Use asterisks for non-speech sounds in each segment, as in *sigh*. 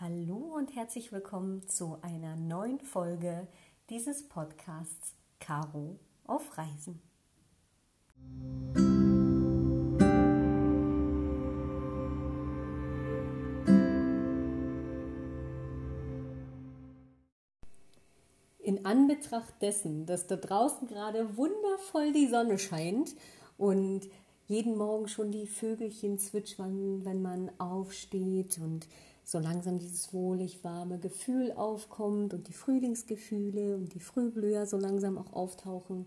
Hallo und herzlich willkommen zu einer neuen Folge dieses Podcasts Caro auf Reisen. Anbetracht dessen, dass da draußen gerade wundervoll die Sonne scheint und jeden Morgen schon die Vögelchen zwitschern, wenn man aufsteht und so langsam dieses wohlig warme Gefühl aufkommt und die Frühlingsgefühle und die Frühblüher so langsam auch auftauchen,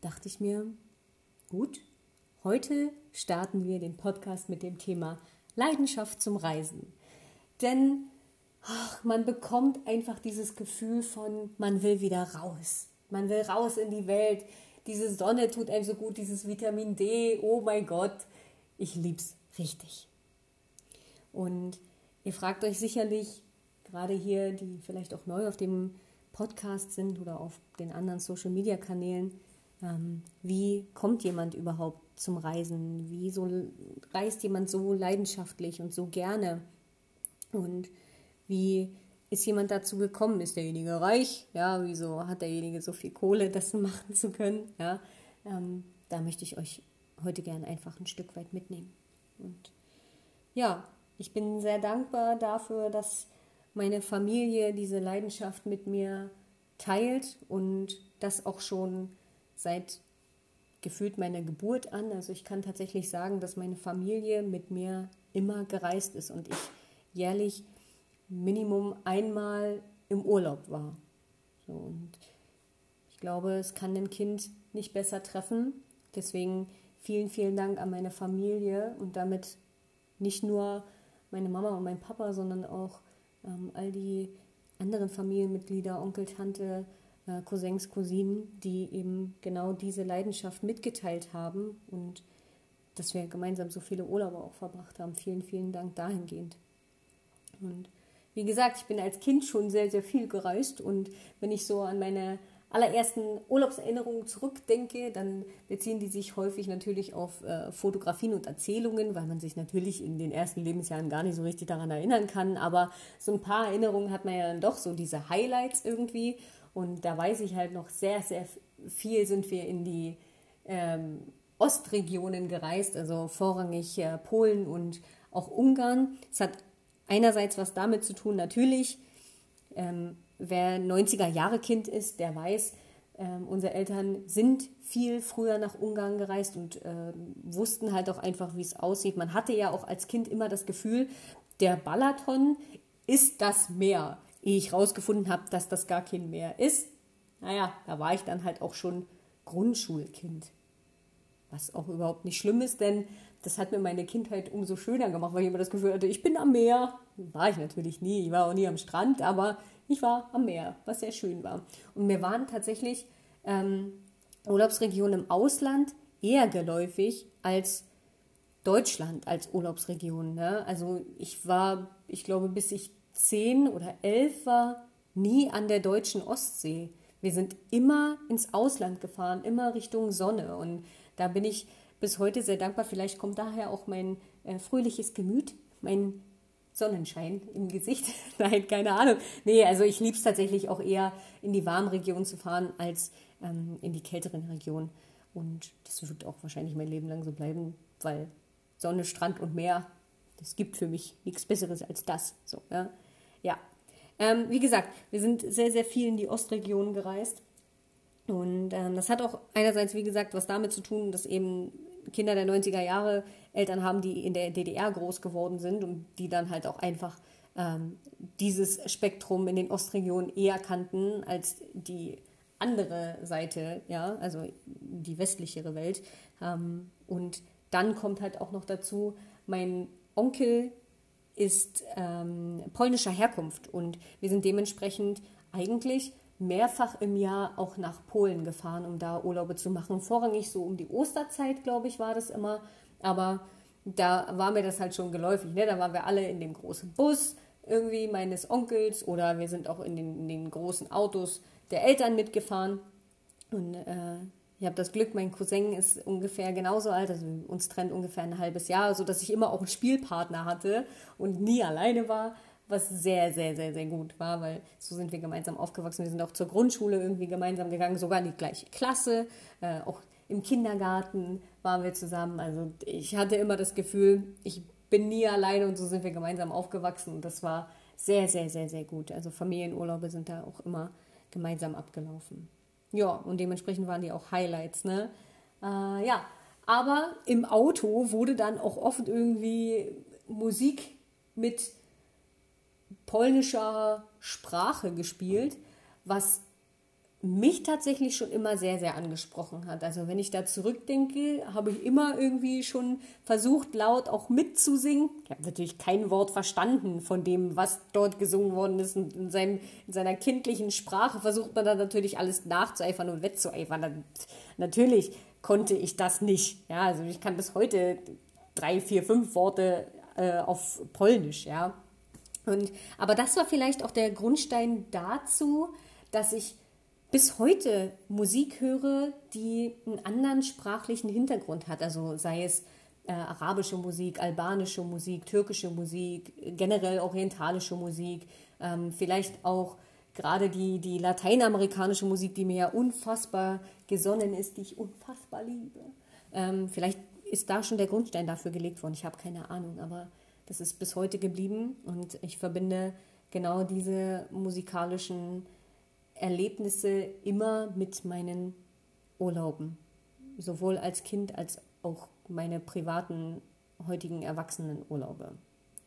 dachte ich mir, gut, heute starten wir den Podcast mit dem Thema Leidenschaft zum Reisen. Denn ach, man bekommt einfach dieses Gefühl von, man will wieder raus. Man will raus in die Welt. Diese Sonne tut einem so gut, dieses Vitamin D. Oh mein Gott, ich lieb's richtig. Und Ihr fragt euch sicherlich, gerade hier, die vielleicht auch neu auf dem Podcast sind oder auf den anderen Social-Media-Kanälen, ähm, wie kommt jemand überhaupt zum Reisen? Wieso reist jemand so leidenschaftlich und so gerne? Und wie ist jemand dazu gekommen? Ist derjenige reich? Ja, wieso hat derjenige so viel Kohle, *laughs* das machen zu können? Ja, ähm, da möchte ich euch heute gerne einfach ein Stück weit mitnehmen. Und ja, ich bin sehr dankbar dafür, dass meine Familie diese Leidenschaft mit mir teilt und das auch schon seit gefühlt meiner Geburt an. Also ich kann tatsächlich sagen, dass meine Familie mit mir immer gereist ist und ich jährlich Minimum einmal im Urlaub war. So, und ich glaube, es kann ein Kind nicht besser treffen. Deswegen vielen, vielen Dank an meine Familie und damit nicht nur meine Mama und mein Papa, sondern auch ähm, all die anderen Familienmitglieder, Onkel, Tante, äh, Cousins, Cousinen, die eben genau diese Leidenschaft mitgeteilt haben und dass wir gemeinsam so viele Urlaube auch verbracht haben. Vielen, vielen Dank dahingehend. Und wie gesagt, ich bin als Kind schon sehr, sehr viel gereist und wenn ich so an meine allerersten Urlaubserinnerungen zurückdenke, dann beziehen die sich häufig natürlich auf äh, Fotografien und Erzählungen, weil man sich natürlich in den ersten Lebensjahren gar nicht so richtig daran erinnern kann. Aber so ein paar Erinnerungen hat man ja dann doch, so diese Highlights irgendwie. Und da weiß ich halt noch sehr, sehr viel sind wir in die ähm, Ostregionen gereist, also vorrangig äh, Polen und auch Ungarn. Es hat einerseits was damit zu tun, natürlich, ähm, wer 90er-Jahre-Kind ist, der weiß, äh, unsere Eltern sind viel früher nach Ungarn gereist und äh, wussten halt auch einfach, wie es aussieht. Man hatte ja auch als Kind immer das Gefühl, der Balaton ist das Meer. Ehe ich rausgefunden habe, dass das gar kein Meer ist, naja, da war ich dann halt auch schon Grundschulkind. Was auch überhaupt nicht schlimm ist, denn das hat mir meine Kindheit umso schöner gemacht, weil ich immer das Gefühl hatte, ich bin am Meer. War ich natürlich nie, ich war auch nie am Strand, aber ich war am Meer, was sehr schön war. Und mir waren tatsächlich ähm, Urlaubsregionen im Ausland eher geläufig als Deutschland als Urlaubsregion. Ne? Also ich war, ich glaube, bis ich zehn oder elf war, nie an der deutschen Ostsee. Wir sind immer ins Ausland gefahren, immer Richtung Sonne. Und da bin ich bis heute sehr dankbar. Vielleicht kommt daher auch mein äh, fröhliches Gemüt, mein Sonnenschein im Gesicht. *laughs* Nein, keine Ahnung. Nee, also ich liebe es tatsächlich auch eher in die warmen Regionen zu fahren als ähm, in die kälteren Regionen. Und das wird auch wahrscheinlich mein Leben lang so bleiben, weil Sonne, Strand und Meer, das gibt für mich nichts Besseres als das. So, ja. ja. Ähm, wie gesagt, wir sind sehr, sehr viel in die Ostregionen gereist. Und ähm, das hat auch einerseits, wie gesagt, was damit zu tun, dass eben Kinder der 90er Jahre Eltern haben, die in der DDR groß geworden sind und die dann halt auch einfach ähm, dieses Spektrum in den Ostregionen eher kannten als die andere Seite, ja, also die westlichere Welt. Ähm, und dann kommt halt auch noch dazu, mein Onkel ist ähm, polnischer Herkunft und wir sind dementsprechend eigentlich mehrfach im Jahr auch nach Polen gefahren, um da Urlaube zu machen. Vorrangig so um die Osterzeit, glaube ich, war das immer. Aber da war mir das halt schon geläufig. Ne? Da waren wir alle in dem großen Bus irgendwie meines Onkels oder wir sind auch in den, in den großen Autos der Eltern mitgefahren. Und äh, ich habe das Glück, mein Cousin ist ungefähr genauso alt, also uns trennt ungefähr ein halbes Jahr, sodass ich immer auch einen Spielpartner hatte und nie alleine war, was sehr, sehr, sehr, sehr gut war, weil so sind wir gemeinsam aufgewachsen. Wir sind auch zur Grundschule irgendwie gemeinsam gegangen, sogar in die gleiche Klasse, äh, auch im Kindergarten waren wir zusammen. Also ich hatte immer das Gefühl, ich bin nie alleine und so sind wir gemeinsam aufgewachsen und das war sehr, sehr, sehr, sehr gut. Also Familienurlaube sind da auch immer gemeinsam abgelaufen. Ja, und dementsprechend waren die auch Highlights, ne? Äh, ja, aber im Auto wurde dann auch oft irgendwie Musik mit polnischer Sprache gespielt, was mich tatsächlich schon immer sehr, sehr angesprochen hat. Also wenn ich da zurückdenke, habe ich immer irgendwie schon versucht, laut auch mitzusingen. Ich habe natürlich kein Wort verstanden von dem, was dort gesungen worden ist. Und in, seinem, in seiner kindlichen Sprache versucht man dann natürlich alles nachzueifern und wettzueifern. natürlich konnte ich das nicht. Ja, also ich kann bis heute drei, vier, fünf Worte äh, auf Polnisch, ja. Und, aber das war vielleicht auch der Grundstein dazu, dass ich bis heute Musik höre, die einen anderen sprachlichen Hintergrund hat. Also sei es äh, arabische Musik, albanische Musik, türkische Musik, generell orientalische Musik, ähm, vielleicht auch gerade die, die lateinamerikanische Musik, die mir ja unfassbar gesonnen ist, die ich unfassbar liebe. Ähm, vielleicht ist da schon der Grundstein dafür gelegt worden. Ich habe keine Ahnung, aber das ist bis heute geblieben und ich verbinde genau diese musikalischen Erlebnisse immer mit meinen Urlauben, sowohl als Kind als auch meine privaten heutigen Erwachsenenurlaube.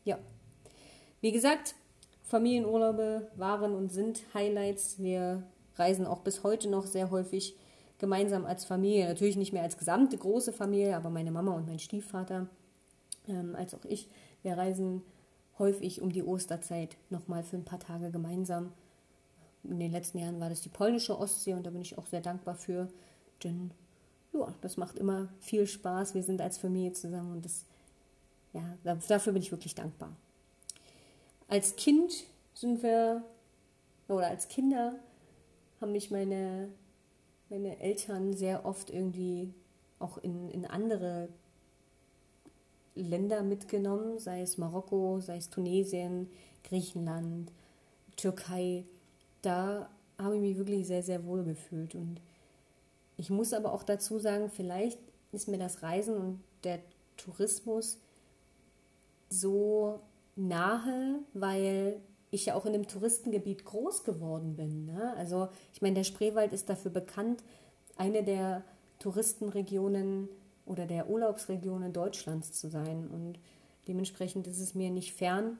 Ja, wie gesagt, Familienurlaube waren und sind Highlights. Wir reisen auch bis heute noch sehr häufig gemeinsam als Familie. Natürlich nicht mehr als gesamte große Familie, aber meine Mama und mein Stiefvater, ähm, als auch ich, wir reisen häufig um die Osterzeit nochmal für ein paar Tage gemeinsam in den letzten Jahren war das die polnische Ostsee und da bin ich auch sehr dankbar für, denn ja, das macht immer viel Spaß. Wir sind als Familie zusammen und das, ja, dafür bin ich wirklich dankbar. Als Kind sind wir, oder als Kinder haben mich meine, meine Eltern sehr oft irgendwie auch in, in andere Länder mitgenommen, sei es Marokko, sei es Tunesien, Griechenland, Türkei da habe ich mich wirklich sehr, sehr wohl gefühlt. Und ich muss aber auch dazu sagen, vielleicht ist mir das Reisen und der Tourismus so nahe, weil ich ja auch in einem Touristengebiet groß geworden bin. Ne? Also ich meine, der Spreewald ist dafür bekannt, eine der Touristenregionen oder der Urlaubsregionen Deutschlands zu sein. Und dementsprechend ist es mir nicht fern,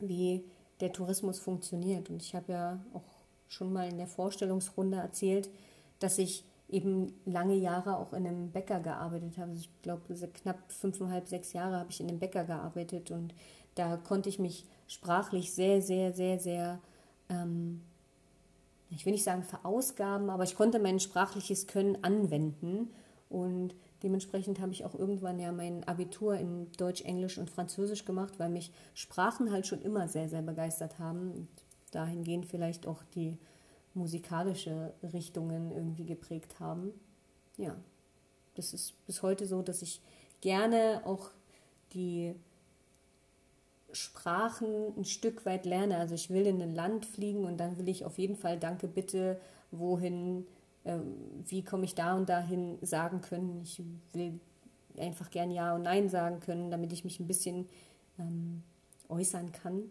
wie der Tourismus funktioniert. Und ich habe ja auch schon mal in der Vorstellungsrunde erzählt, dass ich eben lange Jahre auch in einem Bäcker gearbeitet habe. Also ich glaube, knapp fünfeinhalb, sechs Jahre habe ich in einem Bäcker gearbeitet und da konnte ich mich sprachlich sehr, sehr, sehr, sehr, ähm, ich will nicht sagen verausgaben, aber ich konnte mein sprachliches Können anwenden und Dementsprechend habe ich auch irgendwann ja mein Abitur in Deutsch, Englisch und Französisch gemacht, weil mich Sprachen halt schon immer sehr, sehr begeistert haben. Und dahingehend vielleicht auch die musikalische Richtungen irgendwie geprägt haben. Ja, das ist bis heute so, dass ich gerne auch die Sprachen ein Stück weit lerne. Also ich will in ein Land fliegen und dann will ich auf jeden Fall Danke bitte, wohin wie komme ich da und dahin sagen können. Ich will einfach gern Ja und Nein sagen können, damit ich mich ein bisschen ähm, äußern kann.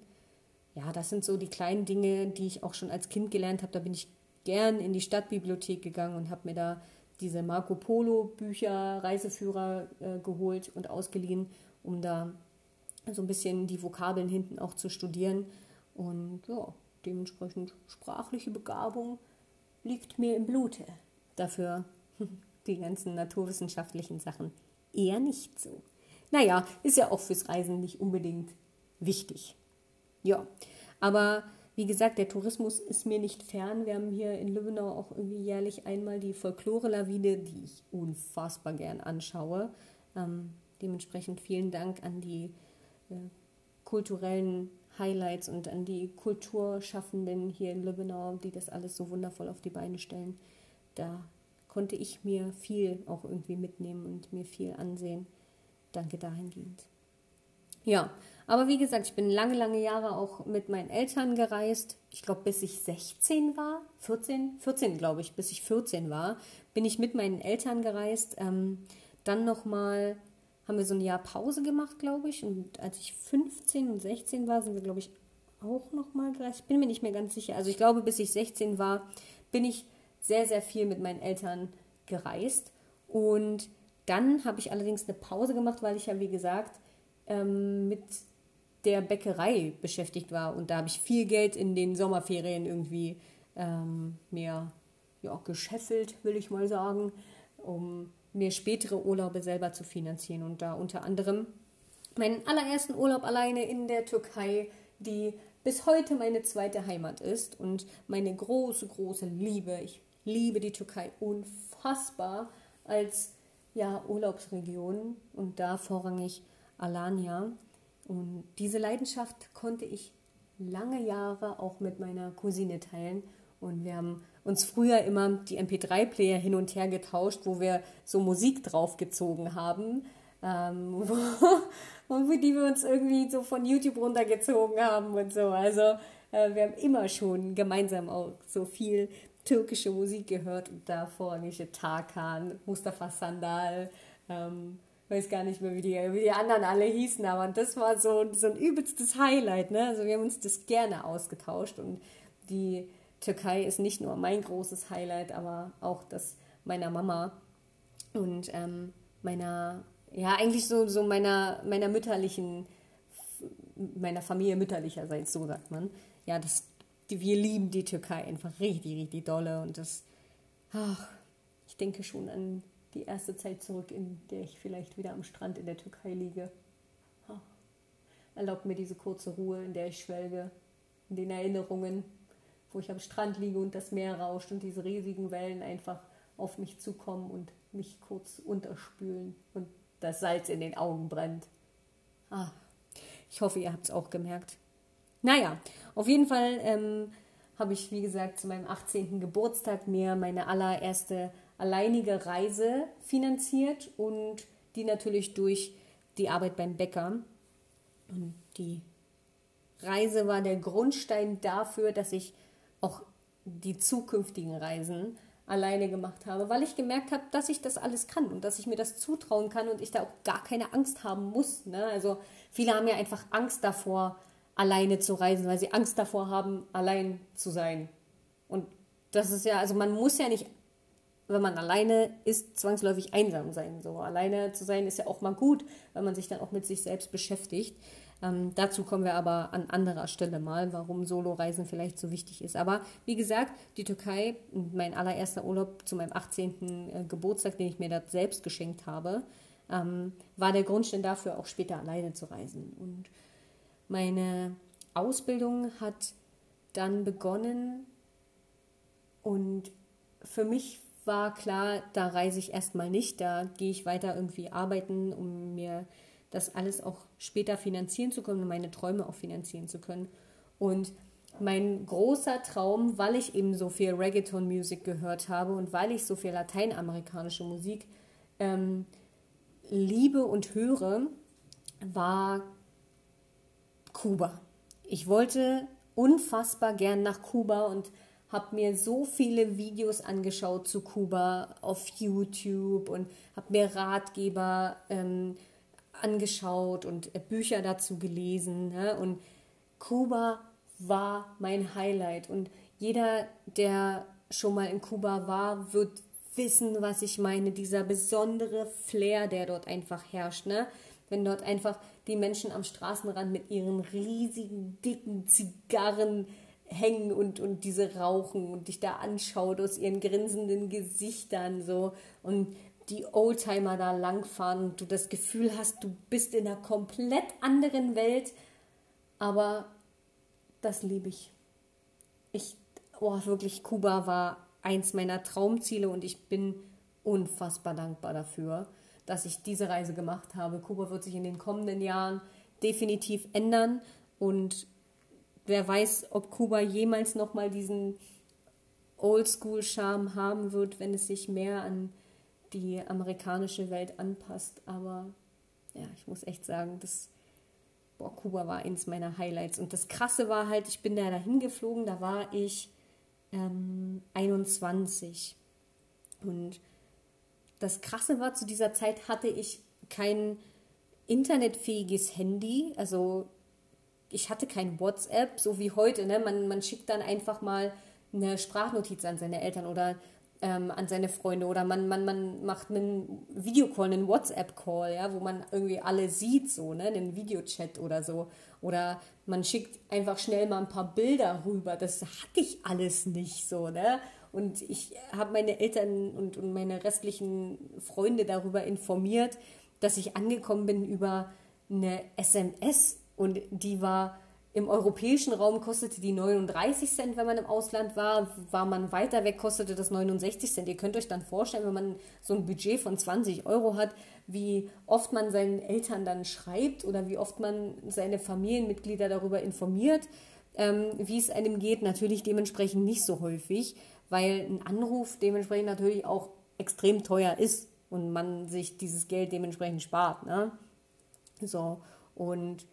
Ja, das sind so die kleinen Dinge, die ich auch schon als Kind gelernt habe. Da bin ich gern in die Stadtbibliothek gegangen und habe mir da diese Marco Polo Bücher, Reiseführer äh, geholt und ausgeliehen, um da so ein bisschen die Vokabeln hinten auch zu studieren. Und ja, dementsprechend sprachliche Begabung liegt mir im Blute. Dafür *laughs* die ganzen naturwissenschaftlichen Sachen eher nicht so. Naja, ist ja auch fürs Reisen nicht unbedingt wichtig. Ja, aber wie gesagt, der Tourismus ist mir nicht fern. Wir haben hier in Lübbenau auch irgendwie jährlich einmal die Folklore-Lawine, die ich unfassbar gern anschaue. Ähm, dementsprechend vielen Dank an die äh, kulturellen Highlights und an die Kulturschaffenden hier in Lübbenau, die das alles so wundervoll auf die Beine stellen. da konnte ich mir viel auch irgendwie mitnehmen und mir viel ansehen. Danke dahingehend. Ja, aber wie gesagt, ich bin lange, lange Jahre auch mit meinen Eltern gereist. Ich glaube, bis ich 16 war, 14, 14 glaube ich, bis ich 14 war, bin ich mit meinen Eltern gereist. Ähm, dann nochmal haben wir so ein Jahr Pause gemacht, glaube ich. Und als ich 15 und 16 war, sind wir, glaube ich, auch nochmal gereist. Ich bin mir nicht mehr ganz sicher. Also ich glaube, bis ich 16 war, bin ich sehr, sehr viel mit meinen Eltern gereist. Und dann habe ich allerdings eine Pause gemacht, weil ich ja, wie gesagt, ähm, mit der Bäckerei beschäftigt war. Und da habe ich viel Geld in den Sommerferien irgendwie ähm, mir ja, gescheffelt, will ich mal sagen, um mir spätere Urlaube selber zu finanzieren. Und da unter anderem meinen allerersten Urlaub alleine in der Türkei, die bis heute meine zweite Heimat ist und meine große, große Liebe. Ich liebe die Türkei unfassbar als ja, Urlaubsregion und da vorrangig Alanya. Und diese Leidenschaft konnte ich lange Jahre auch mit meiner Cousine teilen. Und wir haben uns früher immer die MP3-Player hin und her getauscht, wo wir so Musik draufgezogen haben, ähm, *laughs* wo, die wir uns irgendwie so von YouTube runtergezogen haben und so. Also äh, wir haben immer schon gemeinsam auch so viel türkische Musik gehört und da vorrangige Tarkan, Mustafa Sandal, ähm, weiß gar nicht mehr, wie die, wie die anderen alle hießen, aber das war so, so ein übelstes Highlight. Ne? Also wir haben uns das gerne ausgetauscht und die Türkei ist nicht nur mein großes Highlight, aber auch das meiner Mama und ähm, meiner, ja, eigentlich so, so meiner, meiner mütterlichen, meiner Familie mütterlicherseits, so sagt man. Ja, das, wir lieben die Türkei einfach richtig, richtig dolle und das, ach, ich denke schon an die erste Zeit zurück, in der ich vielleicht wieder am Strand in der Türkei liege. Erlaubt mir diese kurze Ruhe, in der ich schwelge, in den Erinnerungen, wo ich am Strand liege und das Meer rauscht und diese riesigen Wellen einfach auf mich zukommen und mich kurz unterspülen und das Salz in den Augen brennt. Ah, ich hoffe, ihr habt es auch gemerkt. Naja, auf jeden Fall ähm, habe ich, wie gesagt, zu meinem 18. Geburtstag mir meine allererste alleinige Reise finanziert und die natürlich durch die Arbeit beim Bäcker. Und die Reise war der Grundstein dafür, dass ich auch die zukünftigen Reisen alleine gemacht habe, weil ich gemerkt habe, dass ich das alles kann und dass ich mir das zutrauen kann und ich da auch gar keine Angst haben muss. Ne? Also viele haben ja einfach Angst davor, alleine zu reisen, weil sie Angst davor haben, allein zu sein. Und das ist ja, also man muss ja nicht wenn man alleine ist, zwangsläufig einsam sein. So alleine zu sein ist ja auch mal gut, weil man sich dann auch mit sich selbst beschäftigt. Ähm, dazu kommen wir aber an anderer Stelle mal, warum Soloreisen vielleicht so wichtig ist. Aber wie gesagt, die Türkei, mein allererster Urlaub zu meinem 18. Äh, Geburtstag, den ich mir dort selbst geschenkt habe, ähm, war der Grundstein dafür, auch später alleine zu reisen. Und meine Ausbildung hat dann begonnen und für mich war klar, da reise ich erstmal nicht, da gehe ich weiter irgendwie arbeiten, um mir das alles auch später finanzieren zu können und meine Träume auch finanzieren zu können. Und mein großer Traum, weil ich eben so viel Reggaeton-Musik gehört habe und weil ich so viel lateinamerikanische Musik ähm, liebe und höre, war Kuba. Ich wollte unfassbar gern nach Kuba und habe mir so viele Videos angeschaut zu Kuba auf YouTube und habe mir Ratgeber ähm, angeschaut und äh, Bücher dazu gelesen. Ne? Und Kuba war mein Highlight. Und jeder, der schon mal in Kuba war, wird wissen, was ich meine. Dieser besondere Flair, der dort einfach herrscht. Ne? Wenn dort einfach die Menschen am Straßenrand mit ihren riesigen, dicken Zigarren hängen und, und diese rauchen und dich da anschaut aus ihren grinsenden Gesichtern so und die Oldtimer da langfahren und du das Gefühl hast, du bist in einer komplett anderen Welt, aber das liebe ich. Ich, oh, wirklich, Kuba war eins meiner Traumziele und ich bin unfassbar dankbar dafür, dass ich diese Reise gemacht habe. Kuba wird sich in den kommenden Jahren definitiv ändern und wer weiß, ob Kuba jemals nochmal diesen Oldschool-Charme haben wird, wenn es sich mehr an die amerikanische Welt anpasst. Aber ja, ich muss echt sagen, das boah, Kuba war eins meiner Highlights. Und das Krasse war halt, ich bin da dahin geflogen, da war ich ähm, 21. Und das Krasse war, zu dieser Zeit hatte ich kein internetfähiges Handy. Also ich hatte kein WhatsApp, so wie heute. Ne? Man, man schickt dann einfach mal eine Sprachnotiz an seine Eltern oder ähm, an seine Freunde oder man, man, man macht einen Videocall, einen WhatsApp-Call, ja, wo man irgendwie alle sieht, so, ne, einen Videochat oder so. Oder man schickt einfach schnell mal ein paar Bilder rüber. Das hatte ich alles nicht so, ne? Und ich habe meine Eltern und, und meine restlichen Freunde darüber informiert, dass ich angekommen bin über eine SMS und die war im europäischen Raum kostete die 39 Cent, wenn man im Ausland war. War man weiter weg, kostete das 69 Cent. Ihr könnt euch dann vorstellen, wenn man so ein Budget von 20 Euro hat, wie oft man seinen Eltern dann schreibt oder wie oft man seine Familienmitglieder darüber informiert, ähm, wie es einem geht. Natürlich dementsprechend nicht so häufig, weil ein Anruf dementsprechend natürlich auch extrem teuer ist und man sich dieses Geld dementsprechend spart. Ne? So, und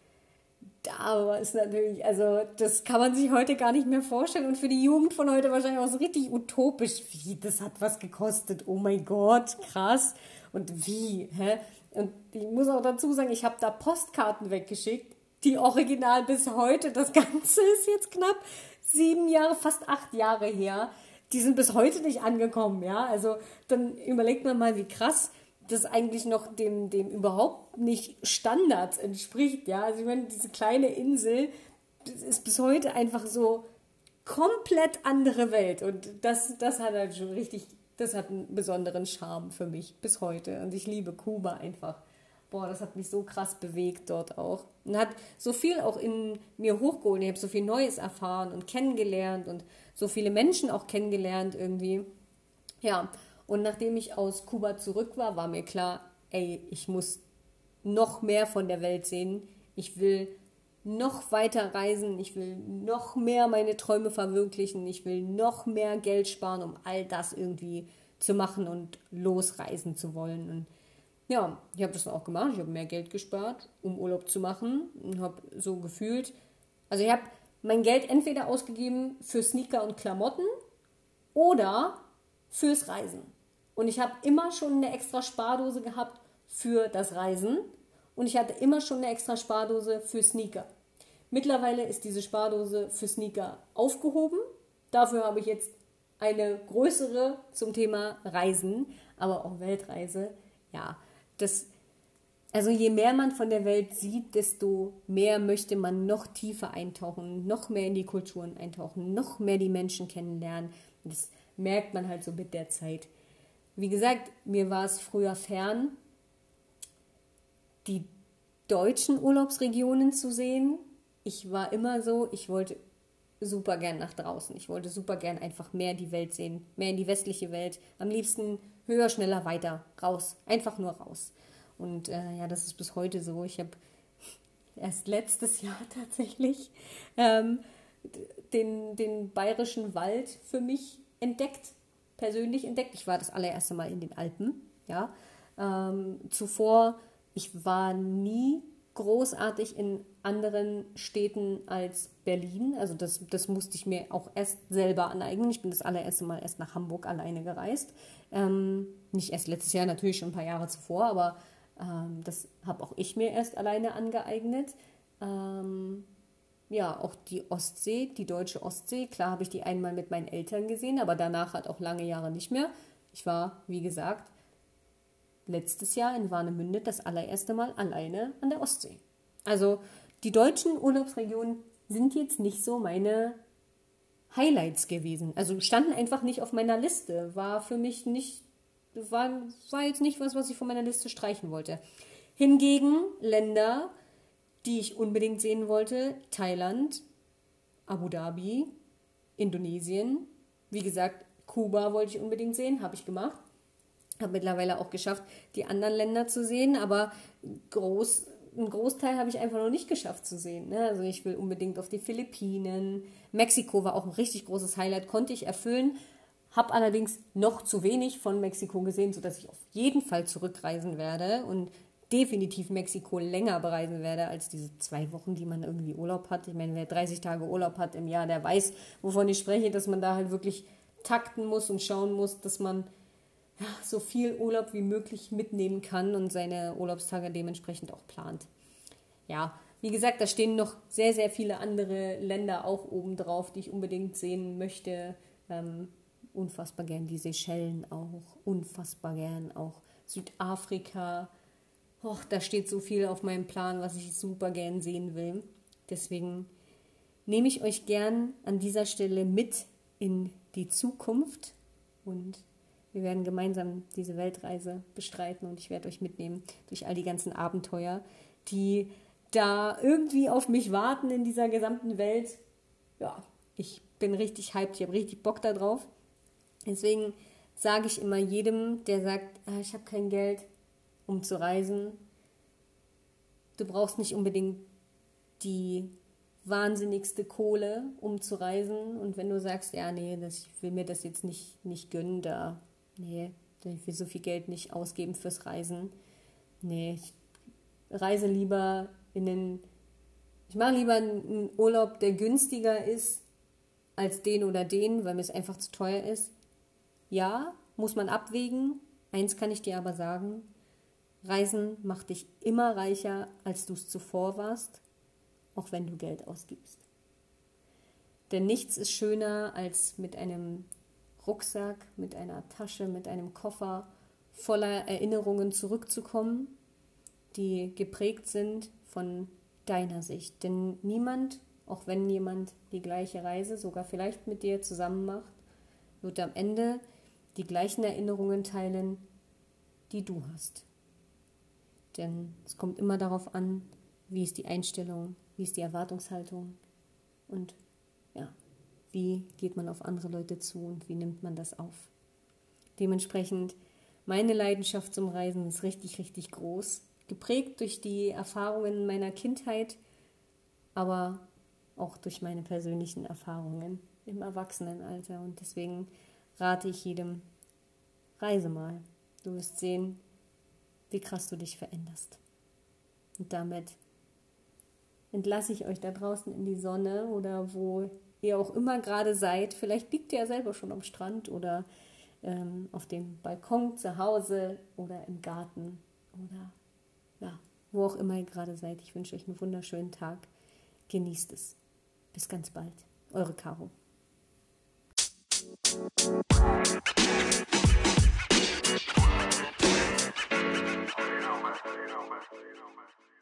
da es natürlich, also das kann man sich heute gar nicht mehr vorstellen und für die Jugend von heute wahrscheinlich auch so richtig utopisch. Wie, das hat was gekostet, oh mein Gott, krass. Und wie, hä? Und ich muss auch dazu sagen, ich habe da Postkarten weggeschickt, die original bis heute, das Ganze *laughs* ist jetzt knapp sieben Jahre, fast acht Jahre her, die sind bis heute nicht angekommen, ja. Also dann überlegt man mal, wie krass das eigentlich noch dem, dem überhaupt nicht Standards entspricht, ja. Also ich meine, diese kleine Insel, ist bis heute einfach so komplett andere Welt und das, das hat halt schon richtig, das hat einen besonderen Charme für mich bis heute und ich liebe Kuba einfach. Boah, das hat mich so krass bewegt dort auch und hat so viel auch in mir hochgeholt. Ich habe so viel Neues erfahren und kennengelernt und so viele Menschen auch kennengelernt irgendwie. Ja, und nachdem ich aus Kuba zurück war, war mir klar, ey, ich muss noch mehr von der Welt sehen. Ich will noch weiter reisen, ich will noch mehr meine Träume verwirklichen, ich will noch mehr Geld sparen, um all das irgendwie zu machen und losreisen zu wollen. Und ja, ich habe das auch gemacht. Ich habe mehr Geld gespart, um Urlaub zu machen und habe so gefühlt, also ich habe mein Geld entweder ausgegeben für Sneaker und Klamotten oder fürs Reisen. Und ich habe immer schon eine extra Spardose gehabt für das Reisen und ich hatte immer schon eine extra Spardose für Sneaker. Mittlerweile ist diese Spardose für Sneaker aufgehoben. Dafür habe ich jetzt eine größere zum Thema Reisen, aber auch Weltreise. Ja, das, also je mehr man von der Welt sieht, desto mehr möchte man noch tiefer eintauchen, noch mehr in die Kulturen eintauchen, noch mehr die Menschen kennenlernen. Das merkt man halt so mit der Zeit. Wie gesagt, mir war es früher fern, die deutschen Urlaubsregionen zu sehen. Ich war immer so, ich wollte super gern nach draußen. Ich wollte super gern einfach mehr die Welt sehen, mehr in die westliche Welt. Am liebsten höher, schneller, weiter, raus, einfach nur raus. Und äh, ja, das ist bis heute so. Ich habe erst letztes *laughs* Jahr tatsächlich ähm, den, den bayerischen Wald für mich entdeckt persönlich entdeckt. Ich war das allererste Mal in den Alpen. Ja. Ähm, zuvor, ich war nie großartig in anderen Städten als Berlin. Also das, das musste ich mir auch erst selber aneignen. Ich bin das allererste Mal erst nach Hamburg alleine gereist. Ähm, nicht erst letztes Jahr, natürlich schon ein paar Jahre zuvor, aber ähm, das habe auch ich mir erst alleine angeeignet. Ähm, ja, auch die Ostsee, die deutsche Ostsee. Klar habe ich die einmal mit meinen Eltern gesehen, aber danach hat auch lange Jahre nicht mehr. Ich war, wie gesagt, letztes Jahr in Warnemünde das allererste Mal alleine an der Ostsee. Also die deutschen Urlaubsregionen sind jetzt nicht so meine Highlights gewesen. Also standen einfach nicht auf meiner Liste. War für mich nicht, war, war jetzt nicht was, was ich von meiner Liste streichen wollte. Hingegen Länder, die ich unbedingt sehen wollte. Thailand, Abu Dhabi, Indonesien. Wie gesagt, Kuba wollte ich unbedingt sehen, habe ich gemacht. Habe mittlerweile auch geschafft, die anderen Länder zu sehen, aber groß, einen Großteil habe ich einfach noch nicht geschafft zu sehen. Ne? Also ich will unbedingt auf die Philippinen. Mexiko war auch ein richtig großes Highlight, konnte ich erfüllen. habe allerdings noch zu wenig von Mexiko gesehen, sodass ich auf jeden Fall zurückreisen werde und definitiv Mexiko länger bereisen werde als diese zwei Wochen, die man irgendwie Urlaub hat. Ich meine, wer 30 Tage Urlaub hat im Jahr, der weiß, wovon ich spreche, dass man da halt wirklich takten muss und schauen muss, dass man ja, so viel Urlaub wie möglich mitnehmen kann und seine Urlaubstage dementsprechend auch plant. Ja, wie gesagt, da stehen noch sehr, sehr viele andere Länder auch oben drauf, die ich unbedingt sehen möchte. Ähm, unfassbar gern die Seychellen auch, unfassbar gern auch Südafrika. Och, da steht so viel auf meinem Plan, was ich super gern sehen will. Deswegen nehme ich euch gern an dieser Stelle mit in die Zukunft und wir werden gemeinsam diese Weltreise bestreiten und ich werde euch mitnehmen durch all die ganzen Abenteuer, die da irgendwie auf mich warten in dieser gesamten Welt. Ja, ich bin richtig hyped, ich habe richtig Bock darauf. Deswegen sage ich immer jedem, der sagt, ah, ich habe kein Geld, um zu reisen, du brauchst nicht unbedingt die wahnsinnigste Kohle, um zu reisen. Und wenn du sagst, ja, nee, das, ich will mir das jetzt nicht, nicht gönnen, da, nee, ich will so viel Geld nicht ausgeben fürs Reisen. Nee, ich reise lieber in den, ich mache lieber einen Urlaub, der günstiger ist als den oder den, weil mir es einfach zu teuer ist. Ja, muss man abwägen. Eins kann ich dir aber sagen, Reisen macht dich immer reicher, als du es zuvor warst, auch wenn du Geld ausgibst. Denn nichts ist schöner, als mit einem Rucksack, mit einer Tasche, mit einem Koffer voller Erinnerungen zurückzukommen, die geprägt sind von deiner Sicht. Denn niemand, auch wenn jemand die gleiche Reise sogar vielleicht mit dir zusammen macht, wird am Ende die gleichen Erinnerungen teilen, die du hast. Denn es kommt immer darauf an, wie ist die Einstellung, wie ist die Erwartungshaltung und ja, wie geht man auf andere Leute zu und wie nimmt man das auf. Dementsprechend, meine Leidenschaft zum Reisen ist richtig, richtig groß geprägt durch die Erfahrungen meiner Kindheit, aber auch durch meine persönlichen Erfahrungen im Erwachsenenalter. Und deswegen rate ich jedem, reise mal. Du wirst sehen, wie krass du dich veränderst. Und damit entlasse ich euch da draußen in die Sonne oder wo ihr auch immer gerade seid. Vielleicht liegt ihr ja selber schon am Strand oder ähm, auf dem Balkon zu Hause oder im Garten oder ja, wo auch immer ihr gerade seid. Ich wünsche euch einen wunderschönen Tag. Genießt es. Bis ganz bald. Eure Caro. You know, man. You know, man.